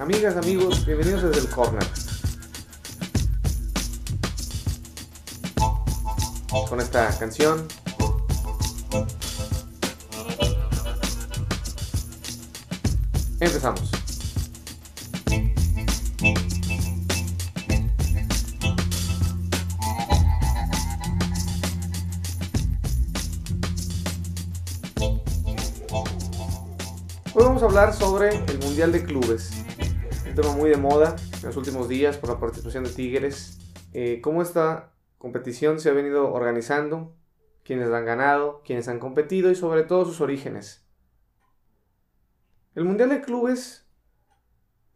Amigas, amigos, bienvenidos desde el corner. Con esta canción. Empezamos. Hoy vamos a hablar sobre el Mundial de Clubes. Tema muy de moda en los últimos días por la participación de Tigres. Eh, cómo esta competición se ha venido organizando, quiénes la han ganado, quiénes han competido y sobre todo sus orígenes. El Mundial de Clubes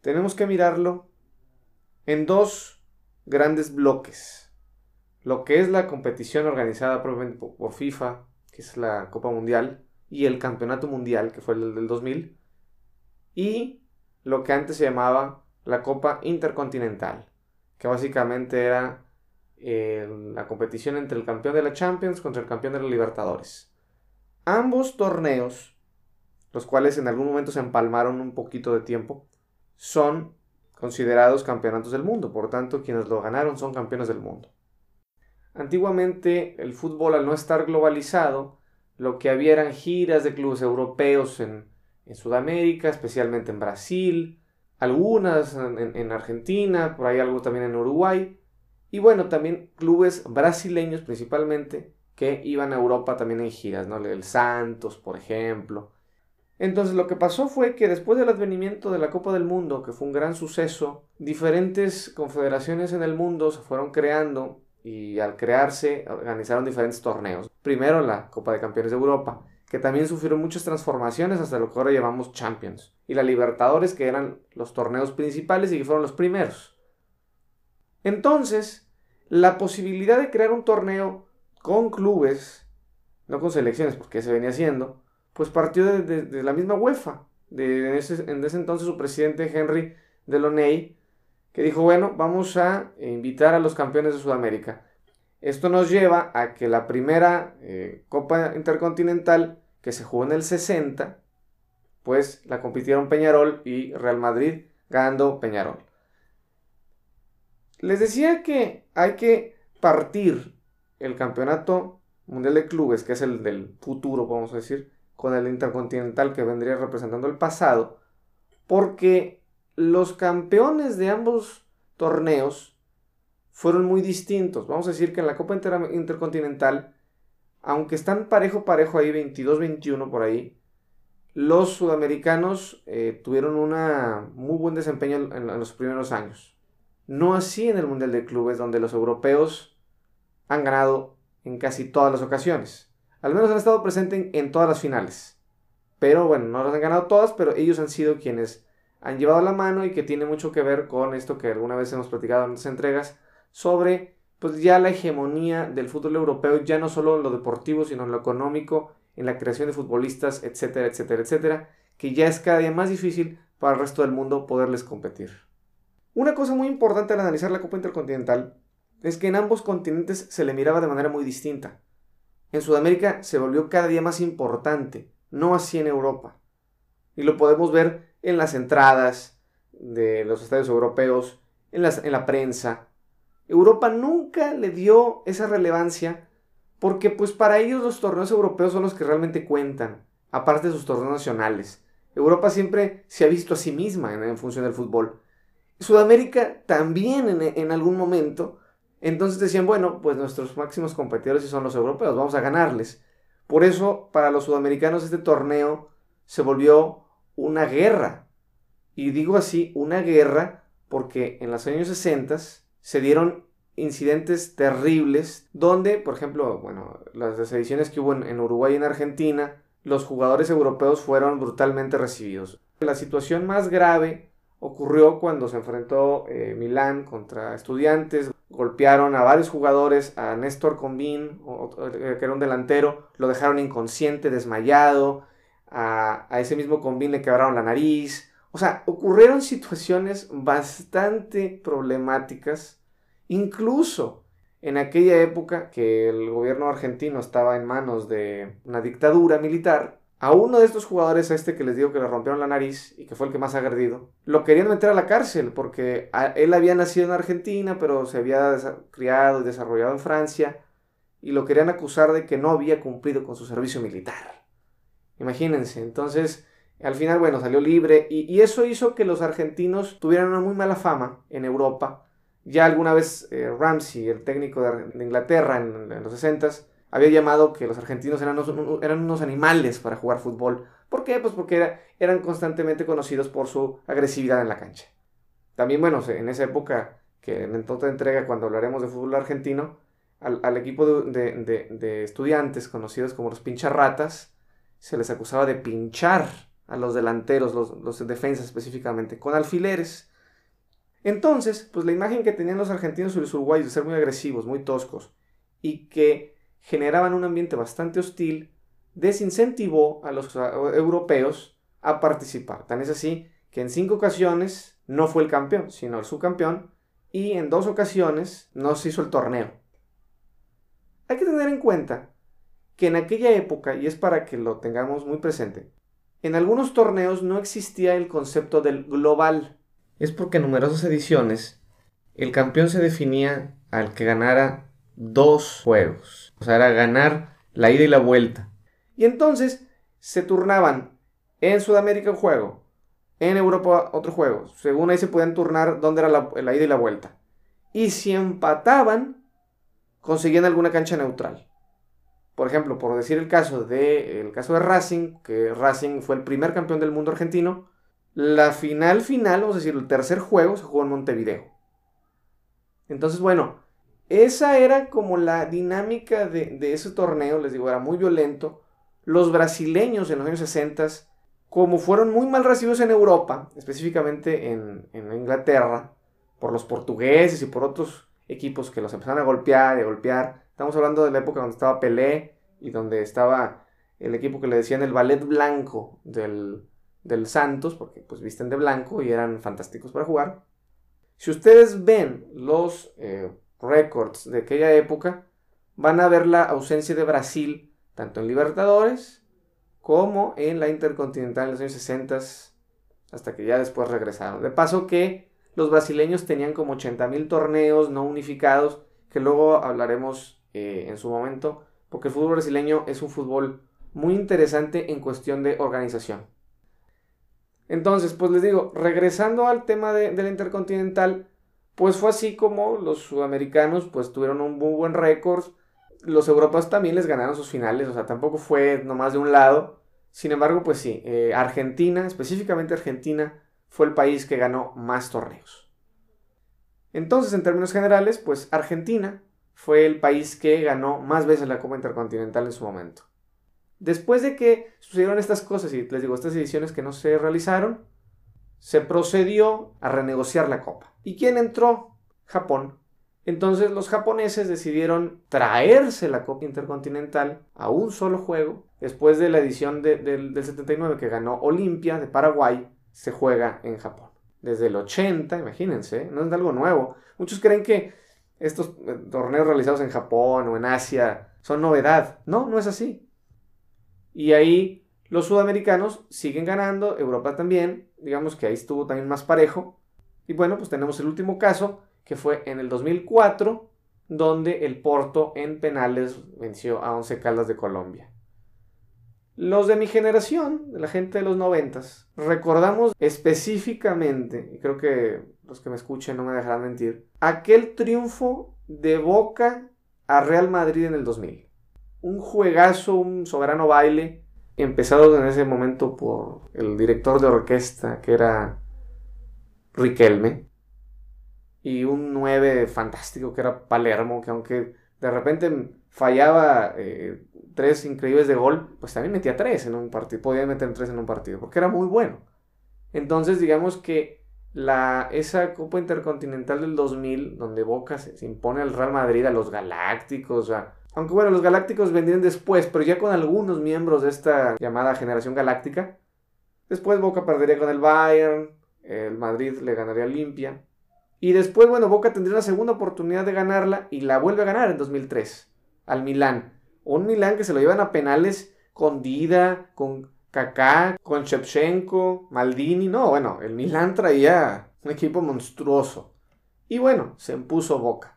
tenemos que mirarlo en dos grandes bloques. Lo que es la competición organizada por FIFA, que es la Copa Mundial, y el Campeonato Mundial, que fue el del 2000, y lo que antes se llamaba la Copa Intercontinental, que básicamente era eh, la competición entre el campeón de la Champions contra el campeón de la Libertadores. Ambos torneos, los cuales en algún momento se empalmaron un poquito de tiempo, son considerados campeonatos del mundo, por tanto quienes lo ganaron son campeones del mundo. Antiguamente el fútbol al no estar globalizado lo que había eran giras de clubes europeos en, Sudamérica, especialmente en Brasil, algunas en, Argentina, por ahí algo también en Uruguay, y bueno, también clubes brasileños principalmente que iban a Europa también en giras, ¿no? El Santos, por ejemplo. Entonces lo que pasó fue que después del advenimiento de la Copa del Mundo, que fue un gran suceso, diferentes confederaciones en el mundo se fueron creando y al crearse organizaron diferentes torneos. Primero la Copa de Campeones de Europa, que también sufrió muchas transformaciones hasta lo que ahora llamamos Champions, y la Libertadores, que eran los torneos principales y que fueron los primeros. Entonces, la posibilidad de crear un torneo con clubes, no con selecciones, porque se venía haciendo, pues partió de, la misma UEFA. De, ese, en ese entonces su presidente Henry Deloney que dijo, bueno, vamos a invitar a los campeones de Sudamérica. Esto nos lleva a que la primera eh, Copa Intercontinental que se jugó en el 60, pues la compitieron Peñarol y Real Madrid ganando Peñarol. Les decía que hay que partir el campeonato mundial de clubes, que es el del futuro, vamos a decir, con el intercontinental que vendría representando el pasado, porque los campeones de ambos torneos fueron muy distintos. Vamos a decir que en la Copa Intercontinental, aunque están parejo parejo ahí, 22-21 por ahí, los sudamericanos eh, tuvieron un muy buen desempeño en, los primeros años. No así en el Mundial de Clubes, donde los europeos han ganado en casi todas las ocasiones. Al menos han estado presentes en todas las finales. Pero bueno, no las han ganado todas, pero ellos han sido quienes han llevado la mano y que tiene mucho que ver con esto que alguna vez hemos platicado en otras entregas sobre pues ya la hegemonía del fútbol europeo, ya no solo en lo deportivo, sino en lo económico, en la creación de futbolistas, etcétera, etcétera, etcétera, que ya es cada día más difícil para el resto del mundo poderles competir. Una cosa muy importante al analizar la Copa Intercontinental es que en ambos continentes se le miraba de manera muy distinta. En Sudamérica se volvió cada día más importante, no así en Europa. Y lo podemos ver en las entradas de los estadios europeos, en, en la prensa. Europa nunca le dio esa relevancia porque pues para ellos los torneos europeos son los que realmente cuentan, aparte de sus torneos nacionales. Europa siempre se ha visto a sí misma en, función del fútbol. Sudamérica también en, algún momento. Entonces decían, bueno, pues nuestros máximos competidores son los europeos, vamos a ganarles. Por eso, para los sudamericanos este torneo se volvió una guerra. Y digo así, una guerra porque en los años 60 se dieron incidentes terribles donde, por ejemplo, bueno, las ediciones que hubo en, Uruguay y en Argentina, los jugadores europeos fueron brutalmente recibidos. La situación más grave ocurrió cuando se enfrentó eh, Milán contra estudiantes, golpearon a varios jugadores, a Néstor Combín, que era un delantero, lo dejaron inconsciente, desmayado, a, ese mismo Combin le quebraron la nariz. O sea, ocurrieron situaciones bastante problemáticas, incluso en aquella época que el gobierno argentino estaba en manos de una dictadura militar, a uno de estos jugadores, a este que les digo que le rompieron la nariz y que fue el que más agredido, lo querían meter a la cárcel porque él había nacido en Argentina, pero se había criado y desarrollado en Francia y lo querían acusar de que no había cumplido con su servicio militar. Imagínense, entonces al final, bueno, salió libre y, eso hizo que los argentinos tuvieran una muy mala fama en Europa. Ya alguna vez eh, Ramsey, el técnico de, Inglaterra en, los 60 había llamado que los argentinos eran unos, eran unos animales para jugar fútbol. ¿Por qué? Pues porque eran constantemente conocidos por su agresividad en la cancha. También, bueno, en esa época, que en otra entrega, cuando hablaremos de fútbol argentino, al, equipo de, de, estudiantes conocidos como los pincharratas, se les acusaba de pinchar a los delanteros, los, los defensas específicamente, con alfileres. Entonces, pues la imagen que tenían los argentinos y los uruguayos de ser muy agresivos, muy toscos, y que generaban un ambiente bastante hostil, desincentivó a los europeos a participar. Tan es así que en cinco ocasiones no fue el campeón, sino el subcampeón, y en dos ocasiones no se hizo el torneo. Hay que tener en cuenta que en aquella época, y es para que lo tengamos muy presente, en algunos torneos no existía el concepto del global. Es porque en numerosas ediciones el campeón se definía al que ganara dos juegos. O sea, era ganar la ida y la vuelta. Y entonces se turnaban en Sudamérica un juego, en Europa otro juego. Según ahí se podían turnar dónde era la, la ida y la vuelta. Y si empataban, conseguían alguna cancha neutral por ejemplo, por decir el caso de, el caso de Racing, que Racing fue el primer campeón del mundo argentino, la final final, vamos a decir, el tercer juego se jugó en Montevideo. Entonces, bueno, esa era como la dinámica de, ese torneo, les digo, era muy violento. Los brasileños en los años 60, como fueron muy mal recibidos en Europa, específicamente en, en Inglaterra, por los portugueses y por otros equipos que los empezaron a golpear y a golpear, Estamos hablando de la época donde estaba Pelé y donde estaba el equipo que le decían el ballet blanco del, Santos, porque pues visten de blanco y eran fantásticos para jugar. Si ustedes ven los eh, récords de aquella época, van a ver la ausencia de Brasil tanto en Libertadores como en la Intercontinental en los años 60 hasta que ya después regresaron. De paso que los brasileños tenían como 80.000 torneos no unificados, que luego hablaremos eh, en su momento, porque el fútbol brasileño es un fútbol muy interesante en cuestión de organización. Entonces, pues les digo, regresando al tema de, la Intercontinental, pues fue así como los sudamericanos pues tuvieron un muy buen récord, los europeos también les ganaron sus finales, o sea, tampoco fue nomás de un lado. Sin embargo, pues sí, eh, Argentina, específicamente Argentina, fue el país que ganó más torneos. Entonces, en términos generales, pues Argentina fue el país que ganó más veces la Copa Intercontinental en su momento. Después de que sucedieron estas cosas, y les digo, estas ediciones que no se realizaron, se procedió a renegociar la Copa. ¿Y quién entró? Japón. Entonces los japoneses decidieron traerse la Copa Intercontinental a un solo juego. Después de la edición del 79 que ganó Olimpia de Paraguay, se juega en Japón. Desde el 80, imagínense, no es algo nuevo. Muchos creen que estos eh, torneos realizados en Japón o en Asia son novedad. No, no es así. Y ahí los sudamericanos siguen ganando, Europa también, digamos que ahí estuvo también más parejo. Y bueno, pues tenemos el último caso, que fue en el 2004, donde el Porto en penales venció a Once Caldas de Colombia. Los de mi generación, la gente de los noventas, recordamos específicamente, y creo que los que me escuchen no me dejarán mentir, aquel triunfo de Boca a Real Madrid en el 2000. Un juegazo, un soberano baile, empezado en ese momento por el director de orquesta que era Riquelme, y un 9 fantástico que era Palermo, que aunque de repente fallaba eh, tres increíbles de gol, pues también metía tres en un partido, podía meter tres en un partido, porque era muy bueno. Entonces, digamos que la, esa Copa Intercontinental del 2000, donde Boca se, impone al Real Madrid, a los Galácticos, aunque bueno, los Galácticos vendrían después, pero ya con algunos miembros de esta llamada generación galáctica. Después Boca perdería con el Bayern, el Madrid le ganaría Olimpia. Y después, bueno, Boca tendría una segunda oportunidad de ganarla y la vuelve a ganar en 2003 al Milán. Un Milán que se lo llevan a penales con Dida, con Kaká, con Shevchenko, Maldini. No, bueno, el Milan traía un equipo monstruoso. Y bueno, se impuso Boca.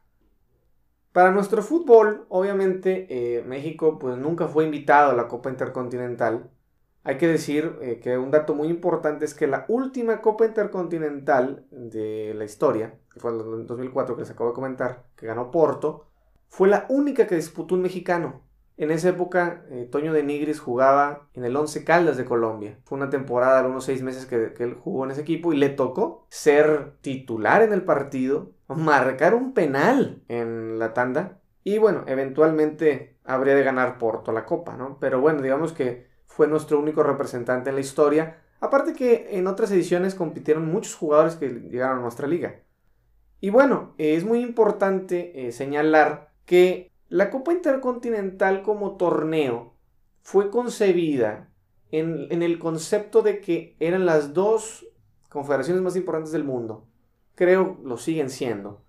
Para nuestro fútbol, obviamente, eh, México pues nunca fue invitado a la Copa Intercontinental. Hay que decir eh, que un dato muy importante es que la última Copa Intercontinental de la historia, que fue en 2004 que les acabo de comentar, que ganó Porto, fue la única que disputó un mexicano. En esa época, eh, Toño de Nigris jugaba en el Once Caldas de Colombia. Fue una temporada unos seis meses que, él jugó en ese equipo y le tocó ser titular en el partido, marcar un penal en la tanda y bueno, eventualmente habría de ganar Porto la copa, ¿no? Pero bueno, digamos que fue nuestro único representante en la historia. Aparte que en otras ediciones compitieron muchos jugadores que llegaron a nuestra liga. Y bueno, es muy importante eh, señalar que la Copa Intercontinental como torneo fue concebida en, el concepto de que eran las dos confederaciones más importantes del mundo. Creo lo siguen siendo.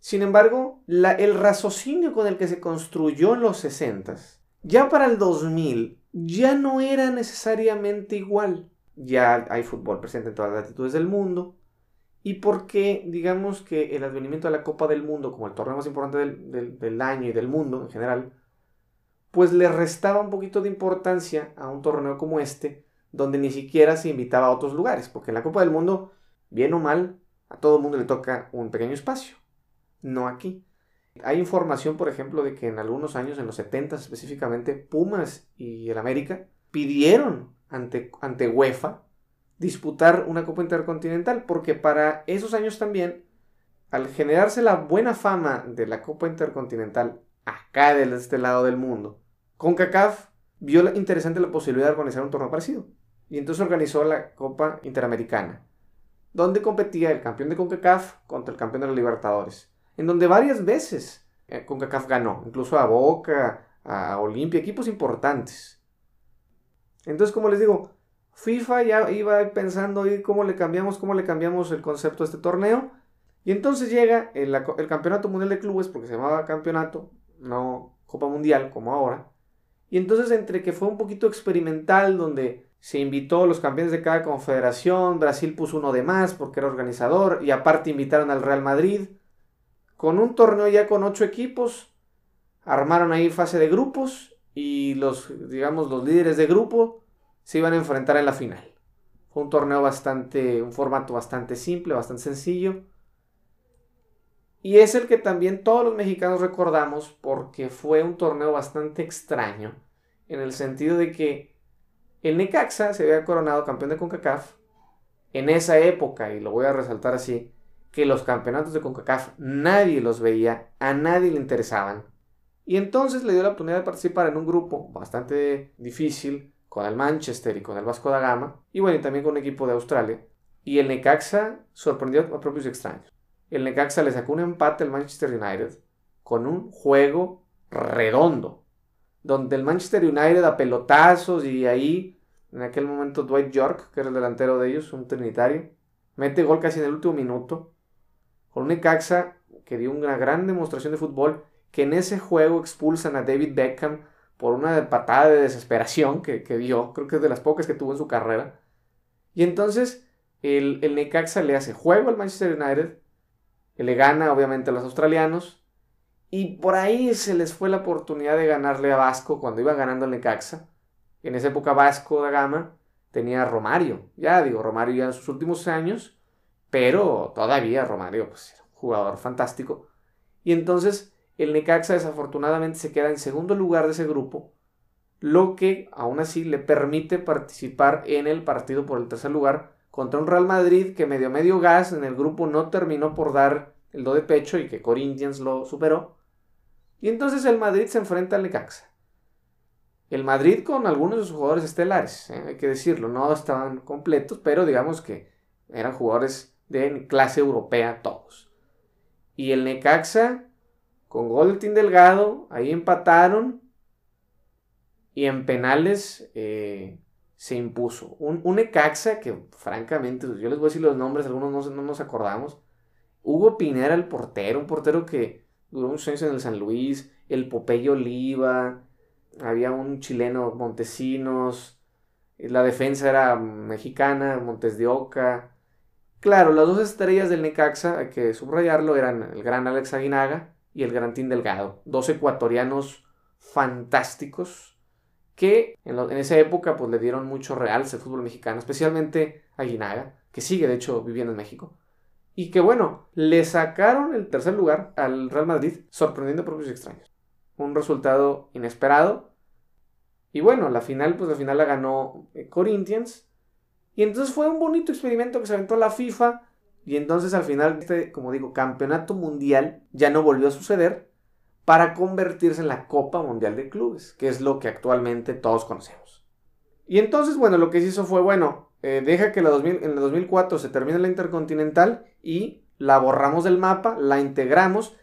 Sin embargo, el raciocinio con el que se construyó en los 60, ya para el 2000, ya no era necesariamente igual. Ya hay fútbol presente en todas las latitudes del mundo, y porque digamos que el advenimiento de la Copa del Mundo como el torneo más importante del, año y del mundo en general, pues le restaba un poquito de importancia a un torneo como este, donde ni siquiera se invitaba a otros lugares, porque en la Copa del Mundo, bien o mal, a todo el mundo le toca un pequeño espacio, no aquí. Hay información, por ejemplo, de que en algunos años, en los 70 específicamente, Pumas y el América pidieron ante, ante UEFA disputar una Copa Intercontinental, porque para esos años también, al generarse la buena fama de la Copa Intercontinental acá de este lado del mundo, CONCACAF vio interesante la posibilidad de organizar un torneo parecido. Y entonces organizó la Copa Interamericana, donde competía el campeón de CONCACAF contra el campeón de los Libertadores, en donde varias veces eh, CONCACAF ganó, incluso a Boca, a Olimpia, equipos importantes. Entonces, como les digo, FIFA ya iba pensando cómo le cambiamos, cómo le cambiamos el concepto de este torneo. Y entonces llega el, Campeonato Mundial de Clubes, porque se llamaba campeonato, no Copa Mundial como ahora. Y entonces entre que fue un poquito experimental, donde se invitó a los campeones de cada confederación, Brasil puso uno de más porque era organizador, y aparte invitaron al Real Madrid, con un torneo ya con ocho equipos, armaron ahí fase de grupos, y los, digamos, los líderes de grupo se iban a enfrentar en la final. Fue un torneo bastante, un formato bastante simple, bastante sencillo. Y es el que también todos los mexicanos recordamos porque fue un torneo bastante extraño, en el sentido de que el Necaxa se había coronado campeón de CONCACAF en esa época, y lo voy a resaltar así, que los campeonatos de CONCACAF nadie los veía, a nadie le interesaban. Y entonces le dio la oportunidad de participar en un grupo bastante difícil, con el Manchester y con el Vasco da Gama, y bueno, y también con un equipo de Australia. Y el Necaxa sorprendió a propios extraños. El Necaxa le sacó un empate al Manchester United con un juego redondo, donde el Manchester United a pelotazos y ahí, en aquel momento Dwight York, que era el delantero de ellos, un trinitario, mete gol casi en el último minuto, con un Necaxa que dio una gran demostración de fútbol, que en ese juego expulsan a David Beckham por una patada de desesperación que, dio, creo que es de las pocas que tuvo en su carrera. Y entonces el, el Necaxa le hace juego al Manchester United, le gana obviamente a los australianos, y por ahí se les fue la oportunidad de ganarle a Vasco cuando iba ganando el Necaxa. En esa época Vasco da Gama tenía a Romario, ya digo, Romario ya en sus últimos años, pero todavía Romario, pues era un jugador fantástico. Y entonces el Necaxa desafortunadamente se queda en segundo lugar de ese grupo, lo que aún así le permite participar en el partido por el tercer lugar contra un Real Madrid que medio medio gas en el grupo no terminó por dar el do de pecho y que Corinthians lo superó. Y entonces el Madrid se enfrenta al Necaxa. El Madrid con algunos de sus jugadores estelares, ¿eh? hay que decirlo, no estaban completos, pero digamos que eran jugadores de clase europea todos. Y el Necaxa con gol Delgado, ahí empataron y en penales eh, se impuso. Un, un, que francamente, yo les voy a decir los nombres, algunos no, nos acordamos. Hugo Pinera, el portero, un portero que duró muchos años en el San Luis, el Popeye Oliva, había un chileno, Montesinos, la defensa era mexicana, Montes de Oca. Claro, las dos estrellas del Necaxa, hay que subrayarlo, eran el gran Alex Aguinaga y el gran Tim Delgado, dos ecuatorianos fantásticos que en, esa época pues le dieron mucho realce al fútbol mexicano, especialmente Aguinaga, que sigue de hecho viviendo en México. Y que bueno, le sacaron el tercer lugar al Real Madrid, sorprendiendo por propios extraños. Un resultado inesperado. Y bueno, la final, pues la final la ganó eh, Corinthians. Y entonces fue un bonito experimento que se aventó la FIFA. Y entonces al final, este, como digo, campeonato mundial ya no volvió a suceder para convertirse en la Copa Mundial de Clubes, que es lo que actualmente todos conocemos. Y entonces, bueno, lo que se hizo fue, bueno, eh, deja que la en el 2004 se termine la Intercontinental y la borramos del mapa, la integramos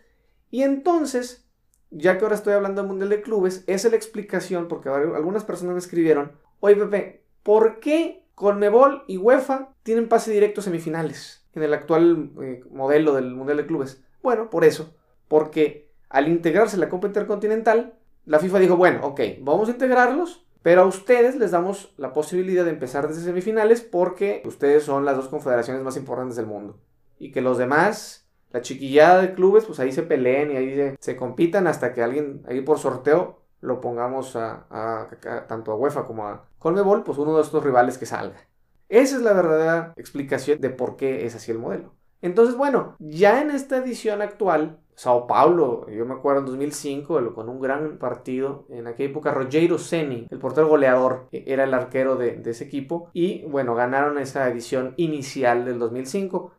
y entonces, ya que ahora estoy hablando del Mundial de Clubes, es la explicación, porque algunas personas me escribieron, oye Pepe, ¿por qué Conmebol y UEFA tienen pase directo a semifinales en el actual eh, modelo del Mundial de Clubes? Bueno, por eso, porque al integrarse la Copa Intercontinental, la FIFA dijo, bueno, ok, vamos a integrarlos pero a ustedes les damos la posibilidad de empezar desde semifinales porque ustedes son las dos confederaciones más importantes del mundo. Y que los demás, la chiquillada de clubes, pues ahí se peleen y ahí se, compitan hasta que alguien ahí por sorteo lo pongamos a, tanto a UEFA como a Colmebol, pues uno de estos rivales que salga. Esa es la verdadera explicación de por qué es así el modelo. Entonces, bueno, ya en esta edición actual Sao Paulo, yo me acuerdo en 2005, con un gran partido. En aquella época, Rogero Ceni, el portero goleador, e, era el arquero de, ese equipo. Y bueno, ganaron esa edición inicial del 2005,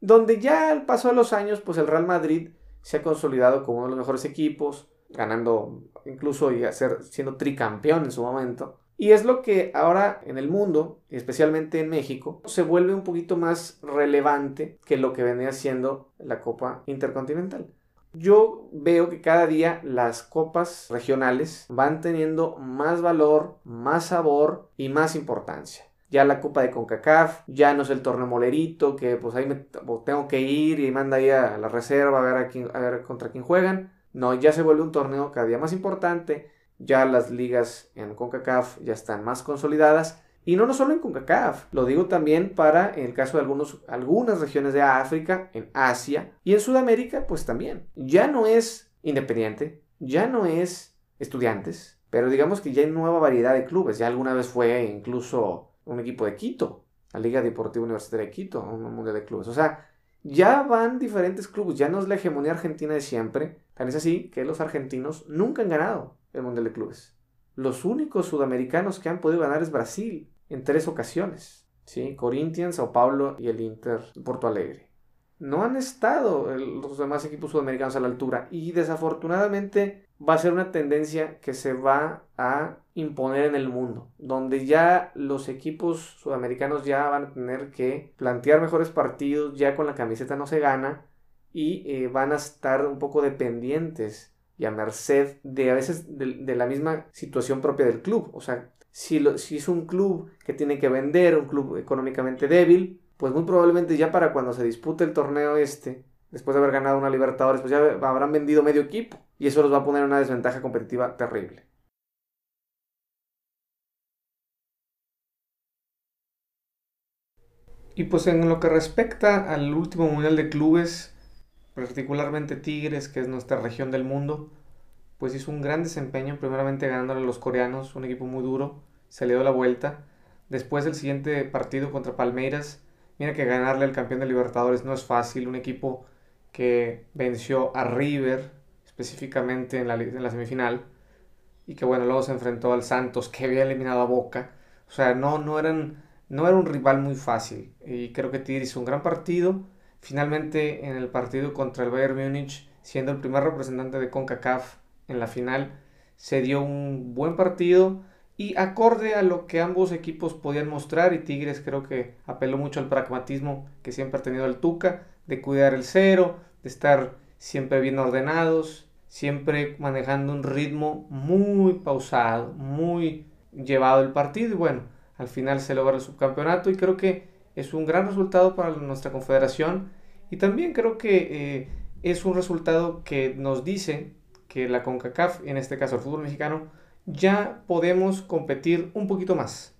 donde ya al paso de los años, pues el Real Madrid se ha consolidado como uno de los mejores equipos, ganando incluso y siendo tricampeón en su momento. Y es lo que ahora en el mundo, especialmente en México, se vuelve un poquito más relevante que lo que venía siendo la Copa Intercontinental. Yo veo que cada día las copas regionales van teniendo más valor, más sabor y más importancia. Ya la Copa de CONCACAF, ya no es el torneo molerito, que pues ahí me tengo que ir y manda ahí a la reserva a ver, a, a ver contra quién juegan. No, ya se vuelve un torneo cada día más importante ya las ligas en CONCACAF ya están más consolidadas. Y no, no solo en CONCACAF, lo digo también para el caso de algunos, algunas regiones de África, en Asia y en Sudamérica, pues también. Ya no es independiente, ya no es estudiantes, pero digamos que ya hay nueva variedad de clubes. Ya alguna vez fue incluso un equipo de Quito, la Liga Deportiva Universitaria de Quito, un mundial de clubes. O sea, ya van diferentes clubes, ya no es la hegemonía argentina de siempre. Tan es así que los argentinos nunca han ganado el Mundial de Clubes. Los únicos sudamericanos que han podido ganar es Brasil en tres ocasiones. ¿sí? Corinthians, Sao Paulo y el Inter Porto Alegre. No han estado los demás equipos sudamericanos a la altura y desafortunadamente va a ser una tendencia que se va a imponer en el mundo, donde ya los equipos sudamericanos ya van a tener que plantear mejores partidos, ya con la camiseta no se gana y eh, van a estar un poco dependientes y a merced de a veces de, la misma situación propia del club. O sea, si, lo, si es un club que tiene que vender, un club económicamente débil, pues muy probablemente ya para cuando se dispute el torneo este, después de haber ganado una Libertadores, pues ya habrán vendido medio equipo. Y eso los va a poner en una desventaja competitiva terrible. Y pues en lo que respecta al último Mundial de Clubes, particularmente Tigres, que es nuestra región del mundo, pues hizo un gran desempeño, primeramente ganándole a los coreanos, un equipo muy duro, se le dio la vuelta. Después del siguiente partido contra Palmeiras, mira que ganarle al campeón de Libertadores no es fácil, un equipo que venció a River específicamente en la, en la semifinal y que bueno, luego se enfrentó al Santos que había eliminado a Boca. O sea, no, no, eran, no era un rival muy fácil y creo que Tigres hizo un gran partido Finalmente, en el partido contra el Bayern Múnich, siendo el primer representante de CONCACAF en la final, se dio un buen partido y acorde a lo que ambos equipos podían mostrar y Tigres creo que apeló mucho al pragmatismo que siempre ha tenido el Tuca, de cuidar el cero, de estar siempre bien ordenados, siempre manejando un ritmo muy pausado, muy llevado el partido y bueno, al final se logra el subcampeonato y creo que es un gran resultado para nuestra confederación y también creo que eh, es un resultado que nos dice que la CONCACAF, en este caso el fútbol mexicano, ya podemos competir un poquito más.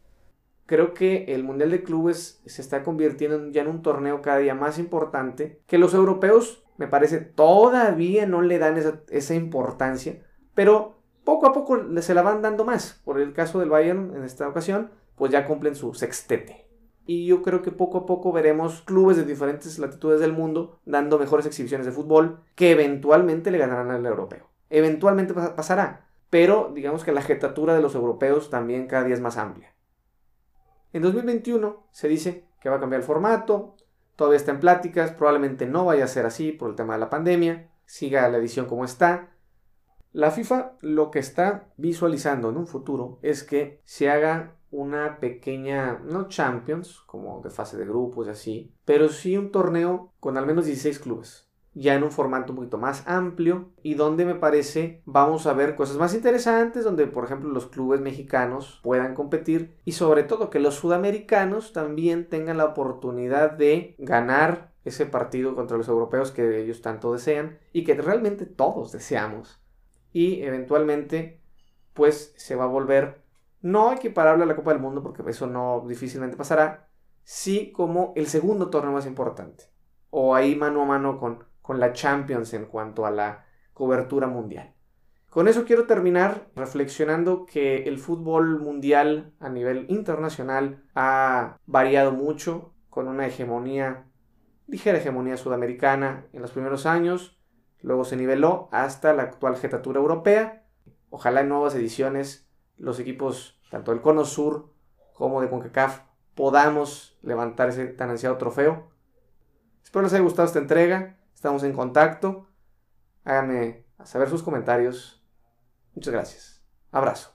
Creo que el Mundial de Clubes se está convirtiendo ya en un torneo cada día más importante, que los europeos me parece todavía no le dan esa, esa importancia, pero poco a poco se la van dando más. Por el caso del Bayern en esta ocasión, pues ya cumplen su sextete. Y yo creo que poco a poco veremos clubes de diferentes latitudes del mundo dando mejores exhibiciones de fútbol que eventualmente le ganarán al europeo. Eventualmente pasará, pero digamos que la jetatura de los europeos también cada día es más amplia. En 2021 se dice que va a cambiar el formato, todavía está en pláticas, probablemente no vaya a ser así por el tema de la pandemia, siga la edición como está. La FIFA lo que está visualizando en un futuro es que se haga una pequeña, no Champions, como de fase de grupos y así, pero sí un torneo con al menos 16 clubes, ya en un formato un poquito más amplio y donde me parece vamos a ver cosas más interesantes, donde por ejemplo los clubes mexicanos puedan competir y sobre todo que los sudamericanos también tengan la oportunidad de ganar ese partido contra los europeos que ellos tanto desean y que realmente todos deseamos. Y eventualmente pues se va a volver no equiparable a la Copa del Mundo, porque eso no difícilmente pasará, sí como el segundo torneo más importante. O ahí mano a mano con, con la Champions en cuanto a la cobertura mundial. Con eso quiero terminar reflexionando que el fútbol mundial a nivel internacional ha variado mucho, con una hegemonía, ligera hegemonía sudamericana en los primeros años, luego se niveló hasta la actual jetatura europea. Ojalá en nuevas ediciones los equipos, tanto del Cono Sur como de CONCACAF, podamos levantar ese tan ansiado trofeo. Espero les haya gustado esta entrega. Estamos en contacto. Háganme saber sus comentarios. Muchas gracias. Abrazo.